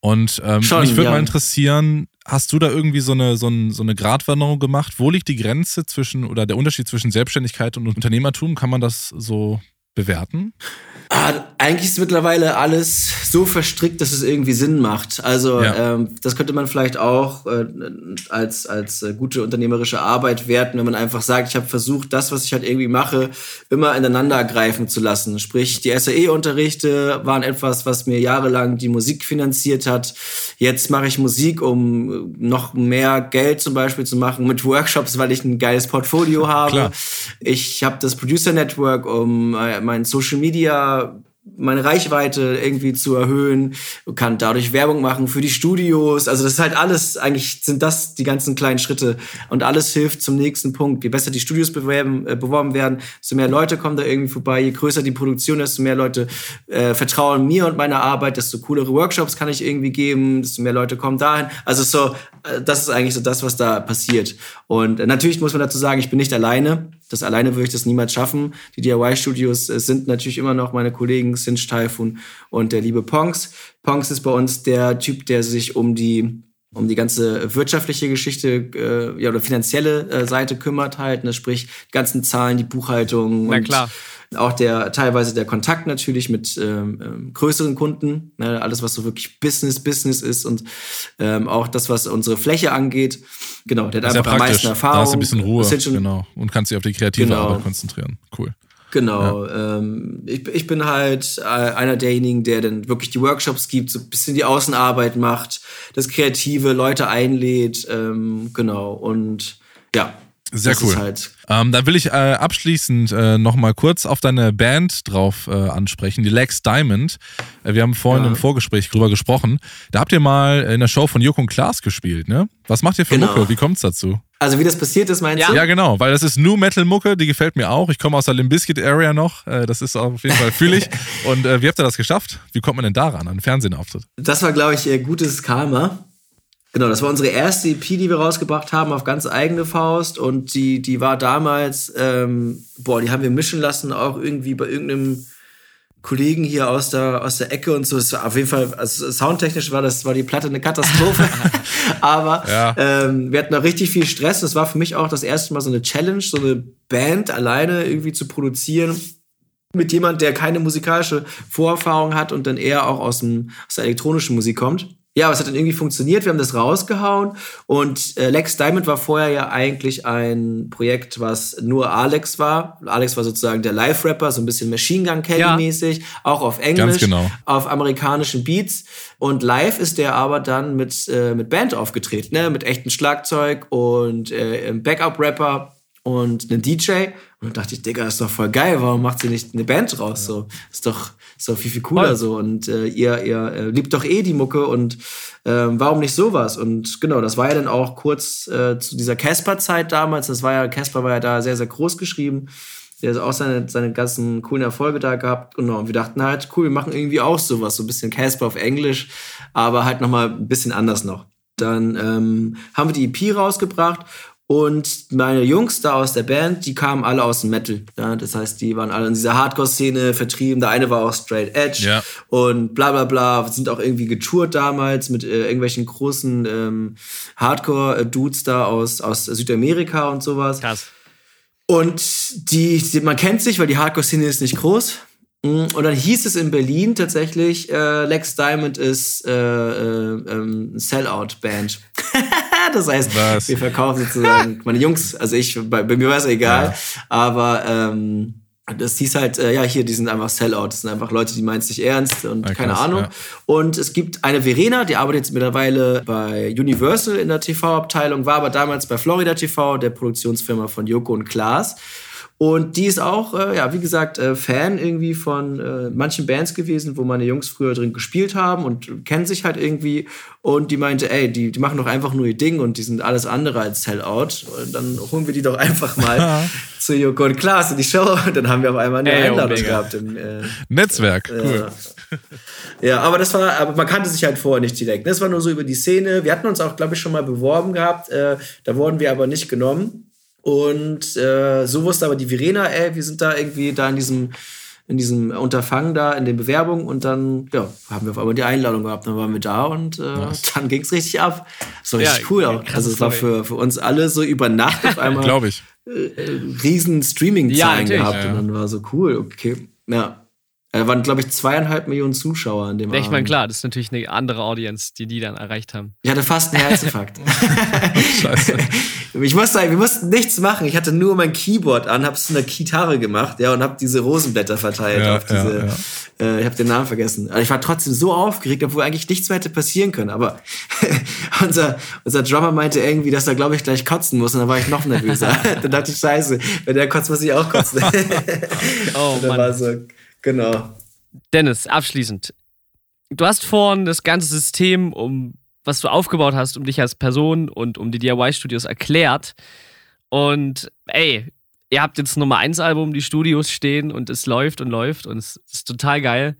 Und ähm, Schon, mich würde ja. mal interessieren, hast du da irgendwie so eine, so, ein, so eine Gratwanderung gemacht? Wo liegt die Grenze zwischen oder der Unterschied zwischen Selbstständigkeit und Unternehmertum? Kann man das so bewerten? Ah, eigentlich ist mittlerweile alles so verstrickt, dass es irgendwie Sinn macht. Also Ja. ähm, das könnte man vielleicht auch äh, als, als äh, gute unternehmerische Arbeit werten, wenn man einfach sagt, ich habe versucht, das, was ich halt irgendwie mache, immer ineinander greifen zu lassen. Sprich, die SAE-Unterrichte waren etwas, was mir jahrelang die Musik finanziert hat. Jetzt mache ich Musik, um äh, noch mehr Geld zum Beispiel zu machen mit Workshops, weil ich ein geiles Portfolio habe. Klar. Ich habe das Producer Network, um äh, mein Social Media meine Reichweite irgendwie zu erhöhen, kann dadurch Werbung machen für die Studios. Also das ist halt alles, eigentlich sind das die ganzen kleinen Schritte und alles hilft zum nächsten Punkt. Je besser die Studios bewerben, äh, beworben werden, desto mehr Leute kommen da irgendwie vorbei. Je größer die Produktion, desto mehr Leute äh, vertrauen mir und meiner Arbeit, desto coolere Workshops kann ich irgendwie geben, desto mehr Leute kommen dahin. Also so, äh, das ist eigentlich so das, was da passiert. Und äh, natürlich muss man dazu sagen, ich bin nicht alleine. Das alleine würde ich das niemals schaffen. Die DIY-Studios äh, sind natürlich immer noch meine Kollegen Sinch Typhoon und der liebe Ponks. Ponks ist bei uns der Typ, der sich um die um die ganze wirtschaftliche Geschichte äh, ja, oder finanzielle äh, Seite kümmert halt, ne? sprich die ganzen Zahlen, die Buchhaltung Na und klar. Auch der teilweise der Kontakt natürlich mit ähm, ähm, größeren Kunden, ne? alles was so wirklich Business Business ist und ähm, auch das was unsere Fläche angeht. Genau, der hat einfach am meisten Da Erfahrung. hast du ein bisschen Ruhe. Schon- Genau. Und kannst dich auf die kreative Genau. Arbeit konzentrieren. Cool. Genau. Ähm, ich, ich bin halt äh, einer derjenigen, der dann wirklich die Workshops gibt, so ein bisschen die Außenarbeit macht, das Kreative, Leute einlädt, ähm, genau. Und ja, Sehr das cool. Ist halt Ähm, dann will ich äh, abschließend äh, nochmal kurz auf deine Band drauf äh, ansprechen, die Lex Diamond. Äh, wir haben vorhin Ja. im Vorgespräch drüber gesprochen. Da habt ihr mal in der Show von Joko und Klaas gespielt, ne? Was macht ihr für Genau. Mucke? Wie kommt's dazu? also wie das passiert ist, meinst Ja. du? Ja, genau, weil das ist New Metal Mucke, die gefällt mir auch. Ich komme aus der Limbiskit Area noch, äh, das ist auf jeden Fall fühle ich. Und äh, wie habt ihr das geschafft? Wie kommt man denn daran, an einen Fernsehauftritt? Das war, glaube ich, äh, gutes Karma. Genau, das war unsere erste EP, die wir rausgebracht haben, auf ganz eigene Faust. Und die, die war damals, ähm, boah, die haben wir mischen lassen, auch irgendwie bei irgendeinem Kollegen hier aus der, aus der Ecke und so. Es war auf jeden Fall, also soundtechnisch war das, war die Platte eine Katastrophe. Aber Ja. ähm, wir hatten auch richtig viel Stress. Das war für mich auch das erste Mal so eine Challenge, so eine Band alleine irgendwie zu produzieren mit jemand, der keine musikalische Vorerfahrung hat und dann eher auch aus, dem, aus der elektronischen Musik kommt. Ja, aber es hat dann irgendwie funktioniert. Wir haben das rausgehauen und äh, Lex Diamond war vorher ja eigentlich ein Projekt, was nur Alex war. Alex war sozusagen der Live-Rapper, so ein bisschen Machine Gun Kelly-mäßig, auch auf Englisch, Ganz genau. auf amerikanischen Beats. Und live ist der aber dann mit, äh, mit Band aufgetreten, ne? mit echtem Schlagzeug und äh, Backup-Rapper und einen DJ. Und dann dachte ich, Digga, ist doch voll geil, warum macht sie nicht eine Band draus? So, ist doch, ist doch viel, viel cooler Voll. so. Und äh, ihr, ihr äh, liebt doch eh die Mucke und ähm, warum nicht sowas? Und genau, das war ja dann auch kurz äh, zu dieser Casper-Zeit damals. Das war ja, Casper war ja da sehr, sehr groß geschrieben. Der hat auch seine, seine ganzen coolen Erfolge da gehabt. Genau. Und wir dachten halt, cool, wir machen irgendwie auch sowas, so ein bisschen Casper auf Englisch, aber halt nochmal ein bisschen anders noch. Dann ähm, haben wir die EP rausgebracht und meine Jungs da aus der Band, die kamen alle aus dem Metal. Ja, das heißt, die waren alle in dieser Hardcore-Szene vertrieben. Der eine war auch Straight Edge Ja. und bla bla bla. Sind auch irgendwie getourt damals mit äh, irgendwelchen großen ähm, Hardcore-Dudes da aus, aus Südamerika und sowas. Krass. Und die, die man kennt sich, weil die Hardcore-Szene ist nicht groß. Und dann hieß es in Berlin tatsächlich, äh, Lex Diamond ist äh, äh, ähm, Sellout-Band. das heißt, Was? wir verkaufen sozusagen, meine Jungs, also ich, bei, bei mir war es egal, aber ähm, das hieß halt, äh, ja, hier, die sind einfach Sellout. Das sind einfach Leute, die meinen es nicht ernst und Ja, keine krass, Ahnung. ja. Und es gibt eine Verena, die arbeitet jetzt mittlerweile bei Universal in der TV-Abteilung, war aber damals bei Florida TV, der Produktionsfirma von Joko und Klaas. Und die ist auch, äh, ja, wie gesagt, äh, Fan irgendwie von äh, manchen Bands gewesen, wo meine Jungs früher drin gespielt haben und kennen sich halt irgendwie. Und die meinte, ey, die, die machen doch einfach nur ihr Ding und die sind alles andere als Sellout. Und dann holen wir die doch einfach mal zu Joko und Klaas in die Show. Und dann haben wir auf einmal eine Ey, oh, Einladung mega. gehabt. Im, äh, Netzwerk, cool. ja. ja, aber das war, aber man kannte sich halt vorher nicht direkt. Das war nur so über die Szene. Wir hatten uns auch, glaube ich, schon mal beworben gehabt. Äh, da wurden wir aber nicht genommen. Und äh, so wusste aber die Verena, ey, wir sind da irgendwie da in diesem, in diesem Unterfangen da, in den Bewerbungen. Und dann, ja, haben wir auf einmal die Einladung gehabt. Dann waren wir da und äh, dann ging's richtig ab. Das war Ja, richtig cool auch. Also es war für, für uns alle so über Nacht auf einmal Glaube ich. riesen Ja, Streaming-Zahlen natürlich. gehabt. Ja. Und dann war so cool, okay. Ja. Da waren, glaube ich, zweieinhalb Millionen Zuschauer an dem Ich meine, klar, das ist natürlich eine andere Audience, die die dann erreicht haben. Ich hatte fast einen Herzinfarkt. Scheiße. ich musste, wir mussten nichts machen. Ich hatte nur mein Keyboard an, habe es in der Gitarre gemacht, ja, und habe diese Rosenblätter verteilt Ja, auf diese. ja, Äh, ich habe den Namen vergessen. Aber ich war trotzdem so aufgeregt, obwohl eigentlich nichts mehr hätte passieren können. Aber unser, unser Drummer meinte irgendwie, dass er, glaube ich, gleich kotzen muss. Und dann war ich noch nervöser. dann dachte ich, scheiße, wenn der kotzt, muss ich auch kotzen. Oh und dann Mann. war so, genau. Dennis, abschließend. Du hast vorhin das ganze System, um was du aufgebaut hast, um dich als Person und um die DIY-Studios erklärt. Und ey, ihr habt jetzt Nummer 1 Album, die Studios stehen und es läuft und läuft und es ist total geil.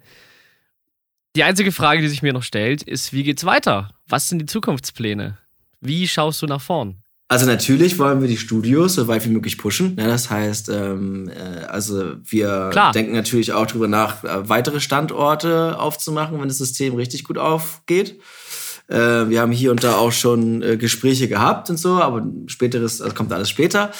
Die einzige Frage, die sich mir noch stellt, ist, wie geht's weiter? Was sind die Zukunftspläne? Wie schaust du nach vorn? Also natürlich wollen wir die Studios so weit wie möglich pushen. Ja, das heißt, ähm, äh, also wir Klar. denken natürlich auch darüber nach, äh, weitere Standorte aufzumachen, wenn das System richtig gut aufgeht. Äh, wir haben hier und da auch schon äh, Gespräche gehabt und so, aber späteres, das kommt alles später.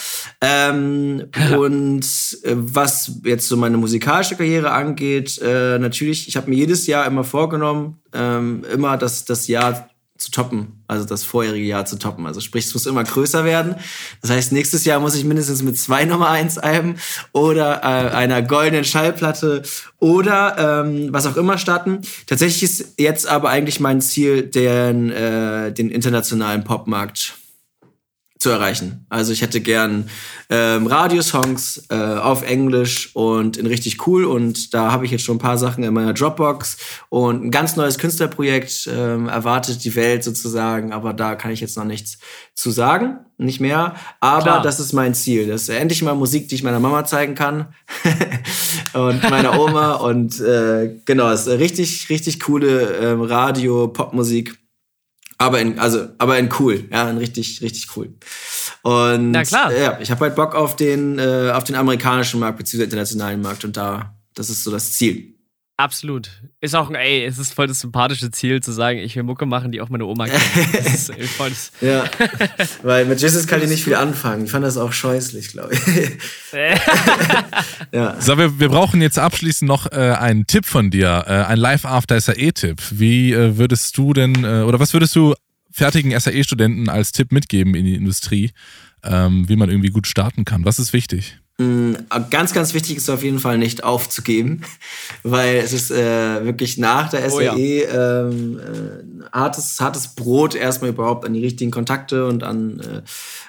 Ähm, und äh, was jetzt so meine musikalische Karriere angeht, äh, natürlich, ich habe mir jedes Jahr immer vorgenommen, ähm, immer das, das Jahr zu toppen, also das vorherige Jahr zu toppen. Also sprich, es muss immer größer werden. Das heißt, nächstes Jahr muss ich mindestens mit zwei Nummer eins Alben oder äh, einer goldenen Schallplatte oder ähm, was auch immer starten. Tatsächlich ist jetzt aber eigentlich mein Ziel, den, äh, den internationalen Popmarkt zu erreichen. Also ich hätte gern ähm, Radiosongs äh, auf Englisch und in richtig cool. Und da habe ich jetzt schon ein paar Sachen in meiner Dropbox und ein ganz neues Künstlerprojekt ähm, erwartet die Welt sozusagen. Aber da kann ich jetzt noch nichts zu sagen, nicht mehr. Aber Klar. das ist mein Ziel. Das ist endlich mal Musik, die ich meiner Mama zeigen kann und meiner Oma. und äh, genau, es ist richtig, richtig coole ähm, Radio, Popmusik aber in, also, aber in cool, ja, in richtig, richtig cool. Und ja, klar. Ja, ich habe halt Bock auf den, äh, auf den amerikanischen Markt beziehungsweise internationalen Markt und da, das ist so das Ziel. Absolut. Ist auch, ey, es ist voll das sympathische Ziel zu sagen, ich will Mucke machen, die auch meine Oma kennt. Das ist voll das ja, weil mit Jesus kann ich nicht viel anfangen. Ich fand das auch scheußlich, glaube ich. ja. So, wir, wir brauchen jetzt abschließend noch äh, einen Tipp von dir, äh, ein Live-After-SAE-Tipp. Wie äh, würdest du denn, äh, oder was würdest du fertigen SAE-Studenten als Tipp mitgeben in die Industrie, ähm, wie man irgendwie gut starten kann? Was ist wichtig? Mm, ganz, ganz wichtig ist auf jeden Fall nicht aufzugeben, weil es ist äh, wirklich nach der SAE oh ja. ähm, äh, hartes, hartes Brot, erstmal überhaupt an die richtigen Kontakte und an, äh,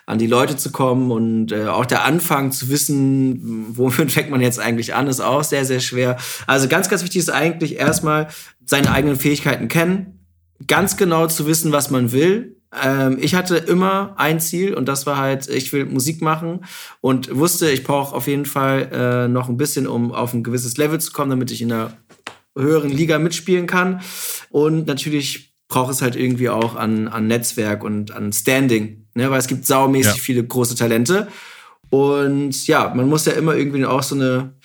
an die Leute zu kommen und äh, auch der Anfang zu wissen, womit fängt man jetzt eigentlich an, ist auch sehr, sehr schwer. Also ganz, ganz wichtig ist eigentlich erstmal seine eigenen Fähigkeiten kennen, ganz genau zu wissen, was man will, ähm, ich hatte immer ein Ziel und das war halt, ich will Musik machen und wusste, ich brauche auf jeden Fall äh, noch ein bisschen, um auf ein gewisses Level zu kommen, damit ich in einer höheren Liga mitspielen kann. Und natürlich braucht es halt irgendwie auch an, an Netzwerk und an Standing, ne? weil es gibt saumäßig ja. viele große Talente. Und ja, man muss ja immer irgendwie auch so eine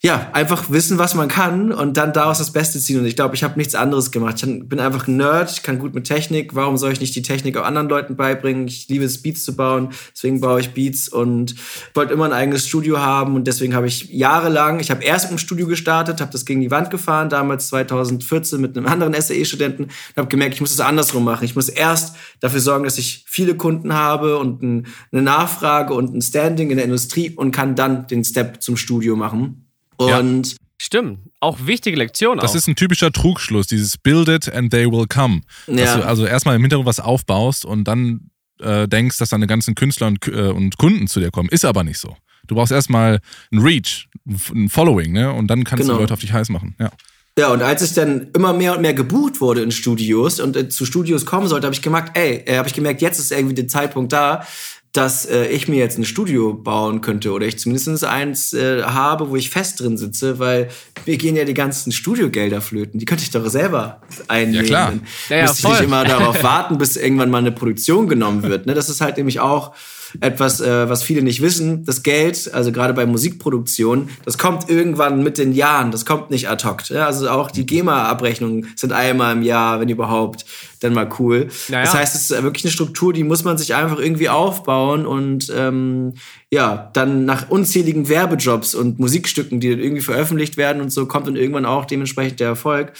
ja, einfach wissen, was man kann und dann daraus das Beste ziehen. Und ich glaube, ich habe nichts anderes gemacht. Ich bin einfach ein Nerd, ich kann gut mit Technik. Warum soll ich nicht die Technik auch anderen Leuten beibringen? Ich liebe es, Beats zu bauen, deswegen baue ich Beats und wollte immer ein eigenes Studio haben. Und deswegen habe ich jahrelang, ich habe erst im Studio gestartet, habe das gegen die Wand gefahren, damals 2014 mit einem anderen SAE-Studenten und habe gemerkt, ich muss es andersrum machen. Ich muss erst dafür sorgen, dass ich viele Kunden habe und eine Nachfrage und ein Standing in der Industrie und kann dann den Step zum Studio machen. Und ja. Stimmt, auch wichtige Lektion. Das auch. ist ein typischer Trugschluss, dieses Build it and they will come. Ja. Dass du also erstmal im Hintergrund was aufbaust und dann äh, denkst, dass deine ganzen Künstler und, äh, und Kunden zu dir kommen. Ist aber nicht so. Du brauchst erstmal ein Reach, ein Following, ne? Und dann kannst genau. du Leute auf dich heiß machen. Ja. Ja, und als ich dann immer mehr und mehr gebucht wurde in Studios und äh, zu Studios kommen sollte, habe ich gemerkt, ey, äh, habe ich gemerkt, jetzt ist irgendwie der Zeitpunkt da, dass äh, ich mir jetzt ein Studio bauen könnte oder ich zumindest eins äh, habe, wo ich fest drin sitze, weil mir gehen ja die ganzen Studiogelder flöten. Die könnte ich doch selber einnehmen. Ja, klar. Ja, ja, Müsste ich nicht immer darauf warten, bis irgendwann mal eine Produktion genommen wird. Ne? Das ist halt nämlich auch etwas, äh, was viele nicht wissen. Das Geld, also gerade bei Musikproduktion, das kommt irgendwann mit den Jahren. Das kommt nicht ad hoc. Ja? Also auch die GEMA-Abrechnungen sind einmal im Jahr, wenn überhaupt, dann mal cool. Naja. Das heißt, es ist wirklich eine Struktur, die muss man sich einfach irgendwie aufbauen und ähm, ja, dann nach unzähligen Werbejobs und Musikstücken, die dann irgendwie veröffentlicht werden und so, kommt dann irgendwann auch dementsprechend der Erfolg.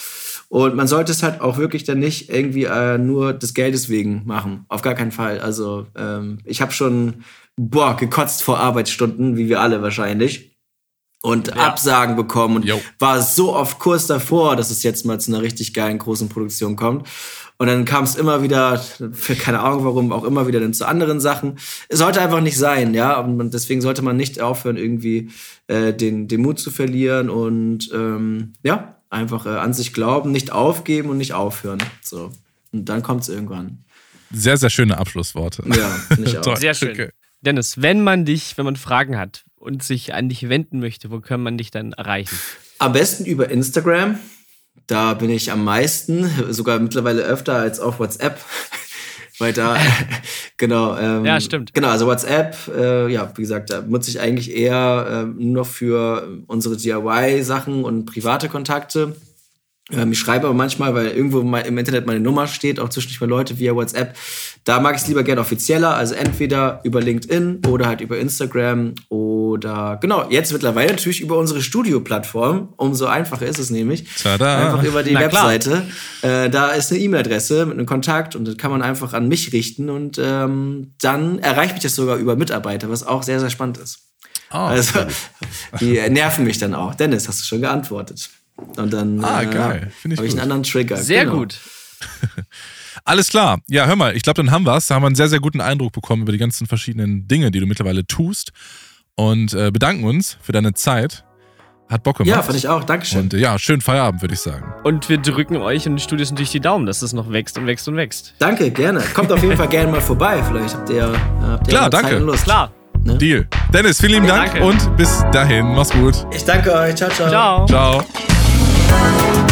Und man sollte es halt auch wirklich dann nicht irgendwie äh, nur des Geldes wegen machen. Auf gar keinen Fall. Also ähm, ich habe schon boah, gekotzt vor Arbeitsstunden, wie wir alle wahrscheinlich. Und ja. Absagen bekommen und jo. war so oft kurz davor, dass es jetzt mal zu einer richtig geilen großen Produktion kommt. Und dann kam es immer wieder, für keine Ahnung warum, auch immer wieder dann zu anderen Sachen. Es sollte einfach nicht sein, ja. Und deswegen sollte man nicht aufhören, irgendwie äh, den, den Mut zu verlieren und ähm, ja, einfach äh, an sich glauben, nicht aufgeben und nicht aufhören. So. Und dann kommt es irgendwann. Sehr, sehr schöne Abschlussworte. Ja, finde ich auch. sehr schön. Okay. Dennis, wenn man dich, wenn man Fragen hat und sich an dich wenden möchte, wo kann man dich dann erreichen? Am besten über Instagram. Da bin ich am meisten, sogar mittlerweile öfter als auf WhatsApp. Weil da, genau. Ähm, ja, stimmt. Genau, also WhatsApp, äh, ja, wie gesagt, da nutze ich eigentlich eher äh, nur für unsere DIY-Sachen und private Kontakte. Ähm, ich schreibe aber manchmal, weil irgendwo im Internet meine Nummer steht, auch zwischendurch bei Leute via WhatsApp. Da mag ich es lieber gerne offizieller, also entweder über LinkedIn oder halt über Instagram oder genau, jetzt mittlerweile natürlich über unsere Studio-Plattform. Umso einfacher ist es nämlich. Tada. Einfach über die Na, Webseite. Äh, da ist eine E-Mail-Adresse mit einem Kontakt und das kann man einfach an mich richten und ähm, dann erreicht mich das sogar über Mitarbeiter, was auch sehr, sehr spannend ist. Oh, also, die nerven mich dann auch. Dennis, hast du schon geantwortet? Und dann ah, äh, habe ich einen anderen Trigger. Sehr genau. gut. Alles klar. Ja, hör mal, ich glaube, dann haben wir es. Da haben wir einen sehr, sehr guten Eindruck bekommen über die ganzen verschiedenen Dinge, die du mittlerweile tust. Und äh, bedanken uns für deine Zeit. Hat Bock gemacht. Ja, fand ich auch. Dankeschön. Und äh, ja, schönen Feierabend, würde ich sagen. Und wir drücken euch in den Studios natürlich die Daumen, dass das noch wächst und wächst und wächst. Danke, gerne. Kommt auf jeden Fall gerne mal vorbei. Vielleicht habt ihr, habt ihr Klar, ja danke. Zeit und Lust. Klar. Ne? Deal. Dennis, vielen lieben Dank danke. und bis dahin. Mach's gut. Ich danke euch. Ciao, ciao. Ciao. Ciao.